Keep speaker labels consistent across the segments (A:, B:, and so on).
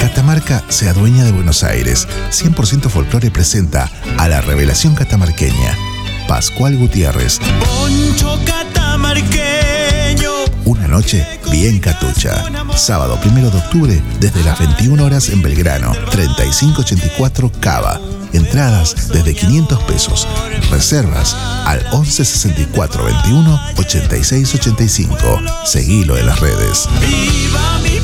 A: Catamarca se adueña de Buenos Aires. 100% Folclore presenta a la revelación catamarqueña. Pascual Gutiérrez.
B: Poncho catamarqueño.
A: Una noche bien catucha. Sábado 1 de octubre desde las 21 horas en Belgrano. 3584 Cava. Entradas desde 500 pesos. Reservas al 11 64 21 86 85. Seguilo en las redes.
B: Viva mi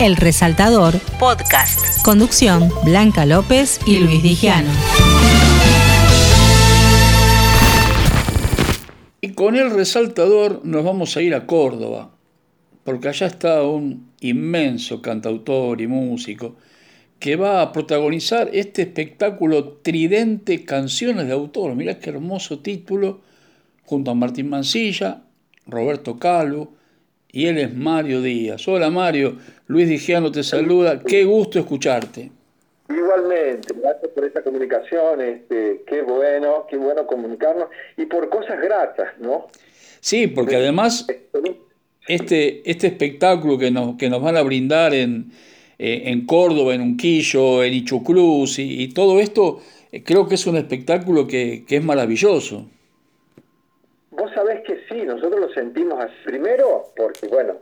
C: El Resaltador Podcast. Conducción Blanca López y Luis Digiano.
D: Y con el resaltador nos vamos a ir a Córdoba, porque allá está un inmenso cantautor y músico que va a protagonizar este espectáculo Tridente Canciones de Autor. Mirá qué hermoso título, junto a Martín Mancilla, Roberto Calvo, y él es Mario Díaz. Hola Mario, Luis Digiano te saluda, qué gusto escucharte.
E: Igualmente, gracias por esta comunicación, este, qué bueno, qué bueno comunicarnos y por cosas gratas, ¿no?
D: Sí, porque además este, este espectáculo que nos, que nos van a brindar en, eh, en Córdoba, en Unquillo, en Ichucluz y, y todo esto, eh, creo que es un espectáculo que, que es maravilloso.
E: Vos sabés que sí, nosotros lo sentimos así. Primero, porque bueno,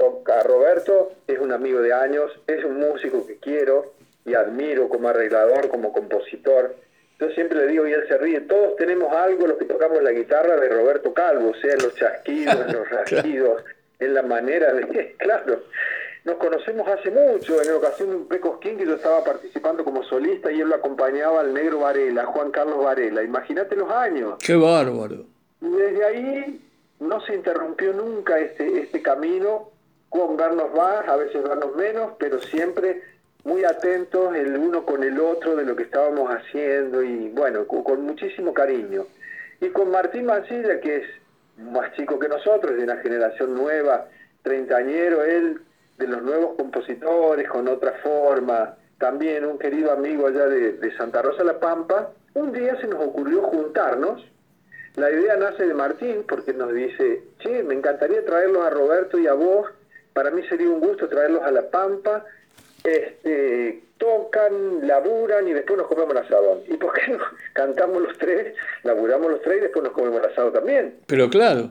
E: a Roberto es un amigo de años, es un músico que quiero y admiro como arreglador, como compositor. Yo siempre le digo, y él se ríe, todos tenemos algo, los que tocamos la guitarra de Roberto Calvo, sea en los chasquidos, en los rasquidos, en la manera de... Claro, nos conocemos hace mucho, en la ocasión de un Pecosquín que yo estaba participando como solista y él lo acompañaba al negro Varela, Juan Carlos Varela. Imagínate los años.
D: Qué bárbaro.
E: Y desde ahí no se interrumpió nunca este, este camino, con vernos más, a veces vernos menos, pero siempre muy atentos el uno con el otro de lo que estábamos haciendo y bueno, con, muchísimo cariño. Y con Martín Mancilla, que es más chico que nosotros, de una generación nueva, treintañero, él de los nuevos compositores, con otra forma, también un querido amigo allá de, de Santa Rosa La Pampa, un día se nos ocurrió juntarnos la idea nace de Martín porque nos dice, che, me encantaría traerlos a Roberto y a vos, para mí sería un gusto traerlos a La Pampa, este, tocan, laburan y después nos comemos el asado. ¿Y por qué no? Cantamos los tres, laburamos los tres y después nos comemos el asado también.
D: Pero claro.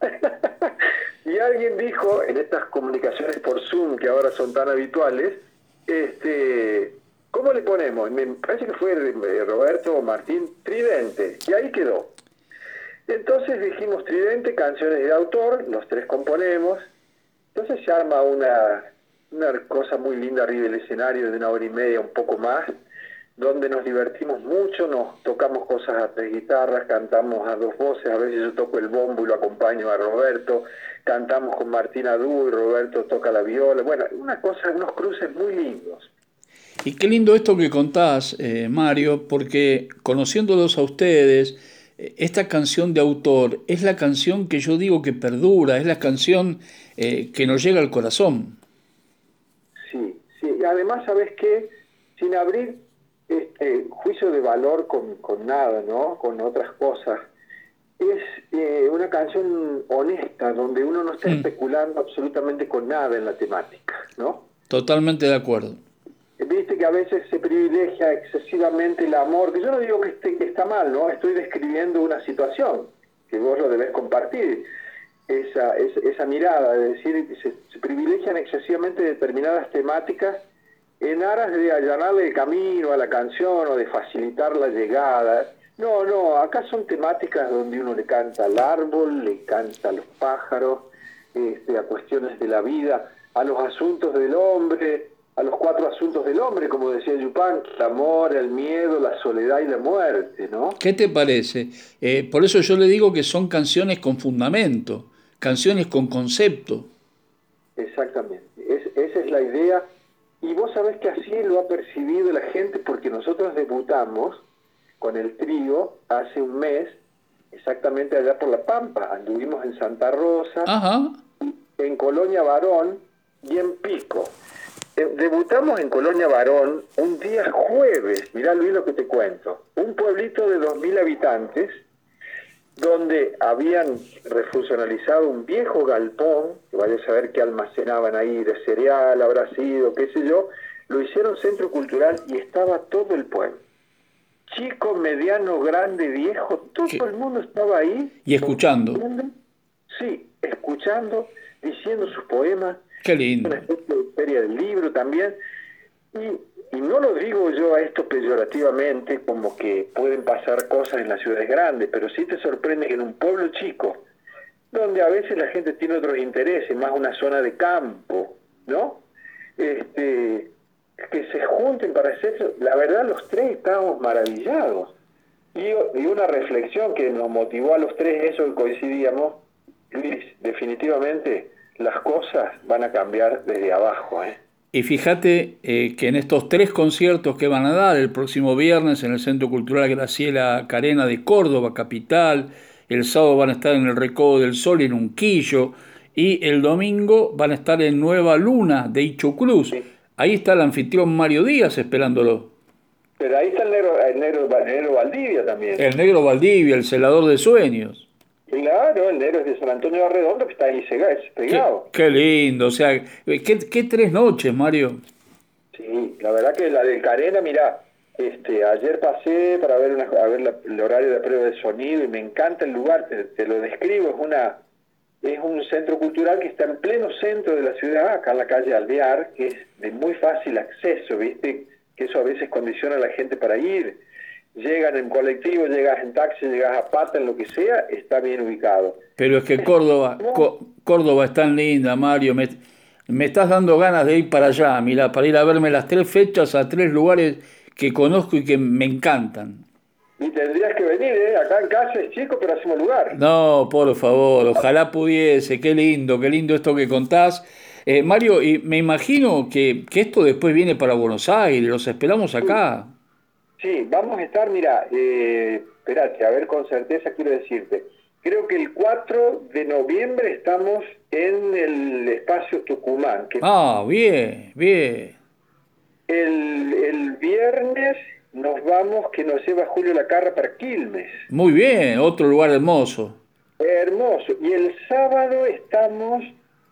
E: y alguien dijo en estas comunicaciones por Zoom que ahora son tan habituales, este, ¿cómo le ponemos? Me parece que fue Roberto o Martín Tridente, y ahí quedó. Entonces dijimos Tridente, canciones de autor, los tres componemos, entonces se arma una, una cosa muy linda arriba del escenario de una hora y media, un poco más, donde nos divertimos mucho, nos tocamos cosas a tres guitarras, cantamos a dos voces, a veces yo toco el bombo y lo acompaño a Roberto, cantamos con Martina Dú y Roberto toca la viola, bueno, una cosa, unos cruces muy lindos.
D: Y qué lindo esto que contás, eh, Mario, porque conociéndolos a ustedes, esta canción de autor es la canción que yo digo que perdura, es la canción eh, que nos llega al corazón.
E: Sí, sí, y además, ¿sabes qué? Sin abrir este, juicio de valor con, con, nada, ¿no? Con otras cosas. Es eh, una canción honesta, donde uno no está mm. especulando absolutamente con nada en la temática, ¿no?
D: Totalmente de acuerdo.
E: Viste que a veces se privilegia excesivamente el amor, que yo no digo que, esté, que está mal, ¿no? Estoy describiendo una situación que vos lo debés compartir. Esa, esa, mirada, de decir, se, se privilegian excesivamente determinadas temáticas en aras de allanarle el camino a la canción o de facilitar la llegada. No, no, acá son temáticas donde uno le canta al árbol, le canta a los pájaros, este, a cuestiones de la vida, a los asuntos del hombre, a los cuatro asuntos del hombre, como decía Yupan, el amor, el miedo, la soledad y la muerte, ¿no?
D: ¿Qué te parece? Eh, por eso yo le digo que son canciones con fundamento, canciones con concepto.
E: Exactamente, es, esa es la idea y vos sabés que así lo ha percibido la gente porque nosotros debutamos con el trío hace un mes, exactamente allá por La Pampa. Anduvimos en Santa Rosa,
D: Ajá.
E: en Colonia Varón y en Pico. Eh, debutamos en Colonia Varón un día jueves, mirá Luis lo que te cuento, un pueblito de 2.000 habitantes donde habían refuncionalizado un viejo galpón, que vaya a saber qué almacenaban ahí de cereal, habrá sido, qué sé yo, lo hicieron centro cultural y estaba todo el pueblo. Chico, mediano, grande, viejo, todo el mundo estaba ahí.
D: Y escuchando.
E: Sí, escuchando, diciendo sus poemas,
D: Qué lindo.
E: una especie de feria del libro también. Y, y no lo digo yo a esto peyorativamente, como que pueden pasar cosas en las ciudades grandes, pero sí te sorprende que en un pueblo chico, donde a veces la gente tiene otros intereses, más una zona de campo, ¿no? Este, que se junten para hacer eso. La verdad, los tres estábamos maravillados. Y, y una reflexión que nos motivó a los tres, eso que coincidíamos, Luis, definitivamente las cosas van a cambiar desde abajo, ¿eh?
D: Y fíjate eh, que en estos tres conciertos que van a dar el próximo viernes en el Centro Cultural Graciela Carena de Córdoba, capital, el sábado van a estar en el Recodo del Sol en Unquillo y el domingo van a estar en Nueva Luna de Ichucruz. Ahí está el anfitrión Mario Díaz esperándolo.
E: Pero ahí está el negro, el negro, el negro Valdivia también.
D: El negro Valdivia, el celador de sueños.
E: Claro, el negro es de San Antonio de Redondo que está ahí
D: Qué,
E: pegado.
D: qué lindo, o sea, ¿qué, qué tres noches, Mario?
E: Sí, la verdad que la del Carena, mira, este, ayer pasé para ver, una, a ver la- el horario de prueba de sonido y me encanta el lugar, te, te lo describo, es una es un centro cultural que está en pleno centro de la ciudad, acá en la calle Alvear, que es de muy fácil acceso, ¿viste? Que eso a veces condiciona a la gente para ir. Llegan en colectivo, llegas en taxi, llegas a pata, en lo que sea, está bien ubicado.
D: Pero es que Córdoba, Córdoba es tan linda, Mario. Me, me estás dando ganas de ir para allá, mira, para ir a verme las tres fechas a tres lugares que conozco y que me encantan.
E: Y tendrías que venir, ¿eh? Acá en casa es chico, pero hacemos lugar.
D: No, por favor, ojalá pudiese, qué lindo, qué lindo esto que contás. Eh, Mario, y me imagino que, que esto después viene para Buenos Aires, los esperamos acá.
E: Sí, vamos a estar, mira, eh, espérate, a ver con certeza quiero decirte. Creo que el 4 de noviembre estamos en el espacio Tucumán. Que
D: Ah, bien, bien.
E: el, el viernes nos vamos, que nos lleva Julio Lacarra para Quilmes.
D: Muy bien, otro lugar hermoso.
E: Hermoso. Y el sábado estamos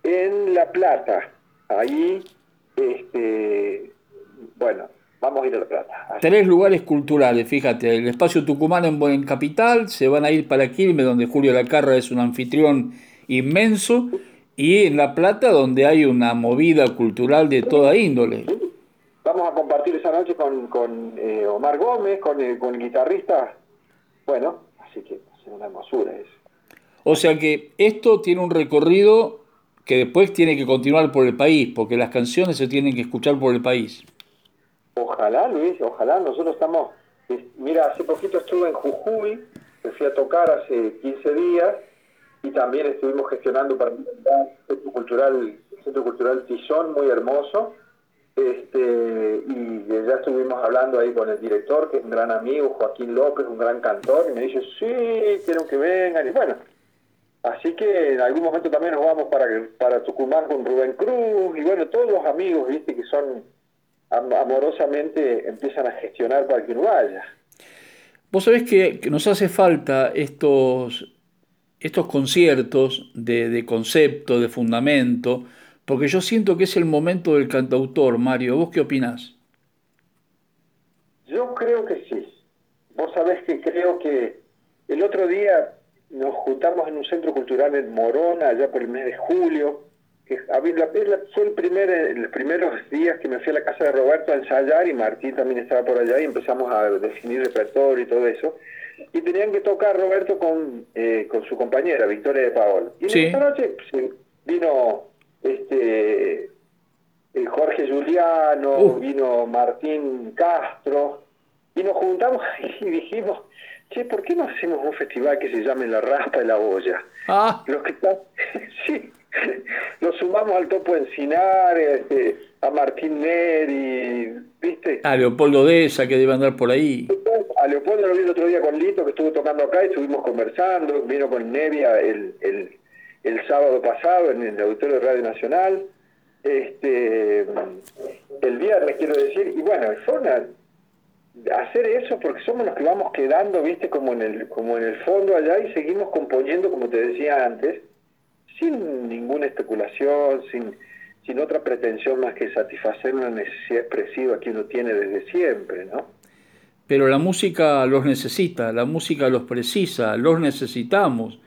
E: en La Plata. Ahí, este, bueno, vamos a ir a La Plata. Así
D: Tres lugares culturales, fíjate, el espacio Tucumán en Buen Capital, se van a ir para Quilmes, donde Julio Lacarra es un anfitrión inmenso, y en La Plata, donde hay una movida cultural de toda índole.
E: Vamos a compartir esa noche con, con eh, Omar Gómez, con el, con el guitarrista. Bueno, así que es una hermosura eso.
D: O sea que esto tiene un recorrido que después tiene que continuar por el país, porque las canciones se tienen que escuchar por el país.
E: Ojalá, Luis, ojalá. Nosotros estamos. es- Mira, hace poquito estuve en Jujuy, me fui a tocar hace 15 días y también estuvimos gestionando para el Centro Cultural, Centro Cultural Tizón, muy hermoso. Este, y ya estuvimos hablando ahí con el director, que es un gran amigo, Joaquín López, un gran cantor, y me dice, sí, quiero que vengan. Y bueno, Así que en algún momento también nos vamos para, para Tucumán con Rubén Cruz y bueno, todos los amigos, viste, que son amorosamente empiezan a gestionar para que uno vaya.
D: Vos sabés que, que nos hace falta estos, estos conciertos de, de concepto, de fundamento, porque yo siento que es el momento del cantautor, Mario. ¿Vos qué opinás?
E: Yo creo que sí. Vos sabés que creo que el otro día nos juntamos en un centro cultural en Morona, allá por el mes de julio, había- la- la- fue el primer, los primeros días que me fui a la casa de Roberto a ensayar y Martín también estaba por allá y empezamos a definir repertorio y todo eso. Y tenían que tocar Roberto con, eh, con su compañera, Victoria de Paola. Y
D: Sí.
E: esta noche pues, vino este eh, Jorge Juliano,
D: Uh.
E: vino Martín Castro, y nos juntamos y dijimos, che, ¿por qué no hacemos un festival que se llame La Raspa de la Olla?
D: Ah,
E: Los que están, sí, los sumamos al Topo Encinar, este, a Martín Neri, ¿viste?
D: a Leopoldo Deza, que debe andar por ahí.
E: A Leopoldo lo vi el otro día con Lito, que estuvo tocando acá y estuvimos conversando. Vino con Nevia el, el, el sábado pasado en el auditorio de Radio Nacional. este, el viernes, quiero decir, y bueno, fue una, hacer eso porque somos los que vamos quedando, viste, como en el, como en el fondo allá y seguimos componiendo, como te decía antes, sin ninguna especulación, sin, sin otra pretensión más que satisfacer una necesidad expresiva que uno tiene desde siempre, ¿no?
D: Pero la música los necesita, la música los precisa, los necesitamos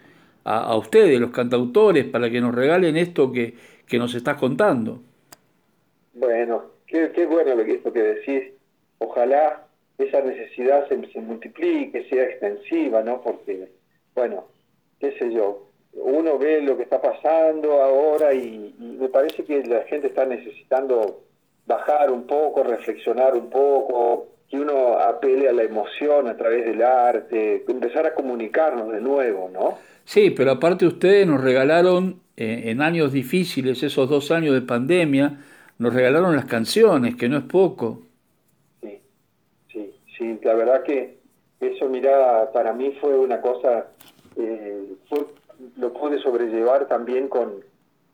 D: a, a ustedes, los cantautores, para que nos regalen esto que, que nos estás contando.
E: Bueno, qué, qué bueno lo que, esto que decís. Ojalá esa necesidad se, se multiplique, sea extensiva, ¿no? Porque, bueno, qué sé yo, uno ve lo que está pasando ahora y, y, me parece que la gente está necesitando bajar un poco, reflexionar un poco, que uno apele a la emoción a través del arte, empezar a comunicarnos de nuevo, ¿no?
D: Sí, pero aparte ustedes nos regalaron eh, en años difíciles, esos dos años de pandemia, nos regalaron las canciones, que no es poco.
E: Sí, sí, sí, la verdad que eso, mira, para mí fue una cosa, eh, fue, lo pude sobrellevar también con,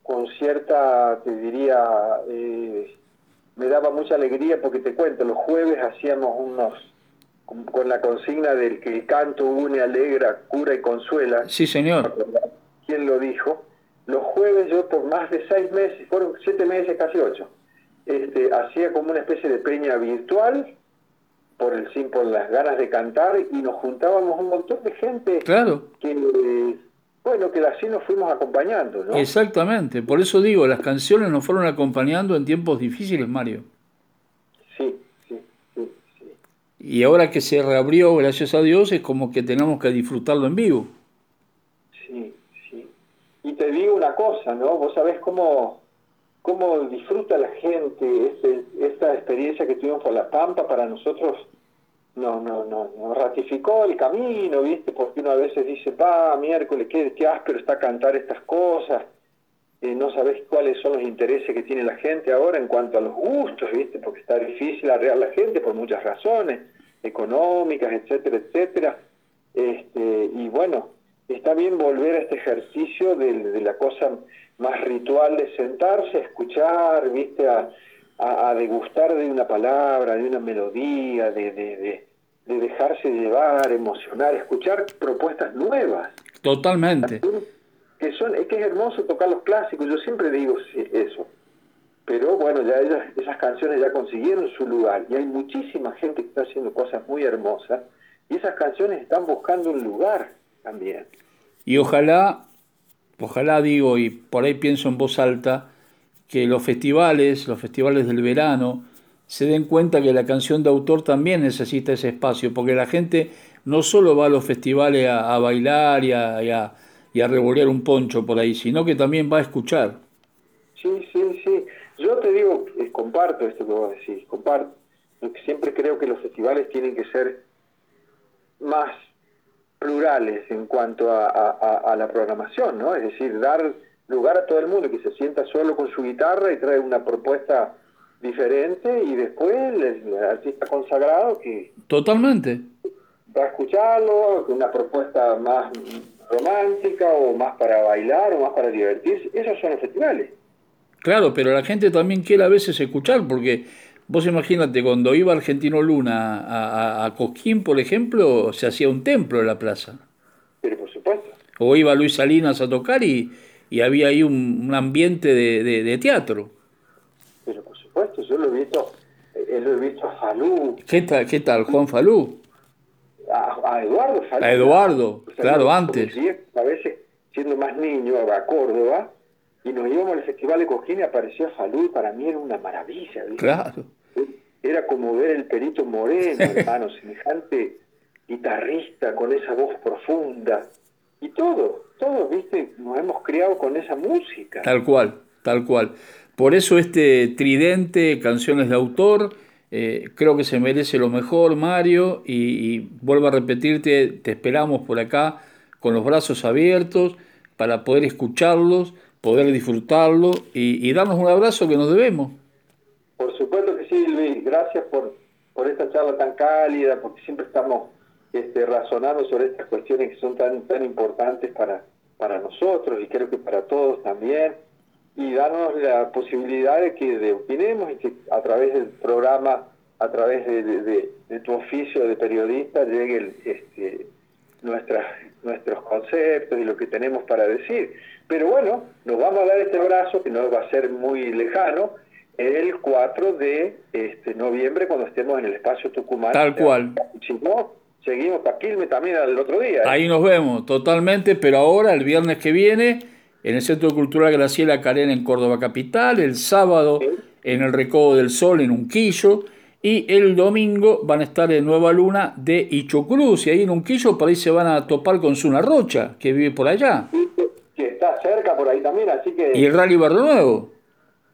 E: con cierta, te diría, eh, me daba mucha alegría porque te cuento, los jueves hacíamos unos, con, con la consigna del que el canto une, alegra, cura y consuela.
D: Sí, señor.
E: ¿Quién lo dijo? Los jueves yo por más de seis meses, fueron siete meses, casi ocho, este, hacía como una especie de peña virtual por el por las ganas de cantar y nos juntábamos un montón de gente
D: Claro.
E: que bueno que así nos fuimos acompañando ¿no?
D: Exactamente, por eso digo, las canciones nos fueron acompañando en tiempos difíciles, Mario.
E: sí sí sí sí
D: Y ahora que se reabrió, gracias a Dios, es como que tenemos que disfrutarlo en vivo.
E: sí sí y te digo una cosa no vos sabés cómo cómo disfruta la gente este, esta experiencia que tuvimos por la Pampa para nosotros no, no, no, nos ratificó el camino, ¿viste? Porque uno a veces dice, pa, miércoles, qué, qué áspero está cantar estas cosas, eh, no sabés cuáles son los intereses que tiene la gente ahora en cuanto a los gustos, ¿viste? Porque está difícil arrear la gente por muchas razones, económicas, etcétera, etcétera. Este, y bueno, está bien volver a este ejercicio de, de la cosa más ritual de sentarse, a escuchar, ¿viste? A, a, a, degustar de una palabra, de una melodía, de, de, de, de, dejarse llevar, emocionar, escuchar propuestas nuevas.
D: Totalmente.
E: Que son, es que es hermoso tocar los clásicos, yo siempre digo eso. Pero bueno, ya ellas, esas canciones ya consiguieron su lugar y hay muchísima gente que está haciendo cosas muy hermosas y esas canciones están buscando un lugar también.
D: Y ojalá, ojalá digo, y por ahí pienso en voz alta, que los festivales, los festivales del verano, se den cuenta que la canción de autor también necesita ese espacio, porque la gente no solo va a los festivales a, bailar y a, y, a, y a revolear un poncho por ahí, sino que también va a escuchar.
E: Sí, sí, sí. Yo te digo, eh, comparto esto que vos decís, comparto. Siempre creo que los festivales tienen que ser más plurales en cuanto a, a, a la programación, ¿no? Es decir, dar lugar a todo el mundo, que se sienta solo con su guitarra y trae una propuesta diferente y después el, el artista consagrado que
D: totalmente
E: va a escucharlo, una propuesta más romántica o más para bailar o más para divertirse, esos son los festivales.
D: Claro, pero la gente también quiere a veces escuchar, porque vos imagínate, cuando iba Argentino Luna a, a, a Cosquín, por ejemplo, se hacía un templo en la plaza.
E: Pero por supuesto.
D: O iba Luis Salinas a tocar y, y había ahí un, un ambiente de, de, de, teatro.
E: Pero por supuesto, yo lo he visto, eh, lo he visto a Falú.
D: ¿Qué tal, qué tal Juan Falú?
E: A, a Eduardo Falú.
D: A Eduardo, o sea, claro, antes.
E: A veces, siendo más niño, a Córdoba, y nos íbamos al Festival de Coquín y aparecía Falú, y para mí era una maravilla. ¿viste?
D: Claro.
E: Era como ver el Perito Moreno, hermano, semejante guitarrista con esa voz profunda. Y todo, todos, viste, nos hemos criado con esa música.
D: Tal cual, tal cual. Por eso este tridente, canciones de autor, eh, creo que se merece lo mejor, Mario, y, y, vuelvo a repetirte, te esperamos por acá con los brazos abiertos para poder escucharlos, poder disfrutarlo y, y darnos un abrazo que nos debemos.
E: Por supuesto que sí, Luis, gracias por, por esta charla tan cálida, porque siempre estamos este, razonando sobre estas cuestiones que son tan, tan importantes para, para nosotros y creo que para todos también. y darnos la posibilidad de que de opinemos y que a través del programa, a través de, tu oficio de periodista, llegue este, nuestras, nuestros conceptos y lo que tenemos para decir. Pero bueno, nos vamos a dar este abrazo que no va a ser muy lejano el 4 de este, noviembre cuando estemos en el espacio Tucumán.
D: Tal cual.
E: No, seguimos para Quilmes también el otro día. ¿eh?
D: Ahí nos vemos, totalmente, pero ahora, el viernes que viene, en el Centro Cultural Graciela Carena en Córdoba Capital, el sábado en el Recodo del Sol en Unquillo, y el domingo van a estar en Nueva Luna de Ichocruz, y ahí en Unquillo por ahí se van a topar con Zuna Rocha, que vive por allá.
E: Que está cerca por ahí también, así que...
D: Y el Rally Barrio Nuevo.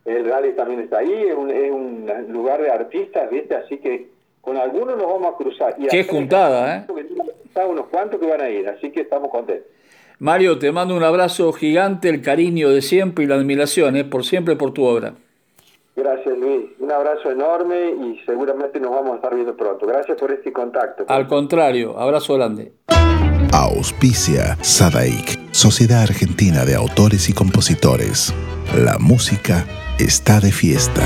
E: El rally también está ahí, es un, es un lugar de artistas, ¿viste? Así que con algunos nos vamos a cruzar.
D: Y Qué juntada, ¿eh?
E: unos cuantos que van a ir, así que estamos contentos.
D: Mario, te mando un abrazo gigante, el cariño de siempre y la admiración, ¿eh? por siempre por tu obra.
E: Gracias Luis, un abrazo enorme y seguramente nos vamos a estar viendo pronto. Gracias por este contacto.
D: Al contrario, abrazo grande.
A: Auspicia Sadaik, Sociedad Argentina de Autores y Compositores. La música está de fiesta.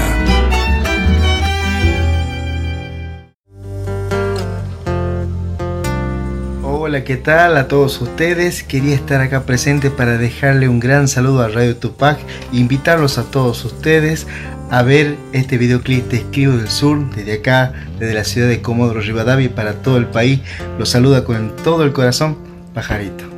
F: Hola, ¿qué tal a todos ustedes? Quería estar acá presente para dejarle un gran saludo a Radio Tupac invitarlos a todos ustedes a ver este videoclip de Escribo del Sur desde acá, desde la ciudad de Comodoro Rivadavia para todo el país. Los saluda con todo el corazón, Pajarito.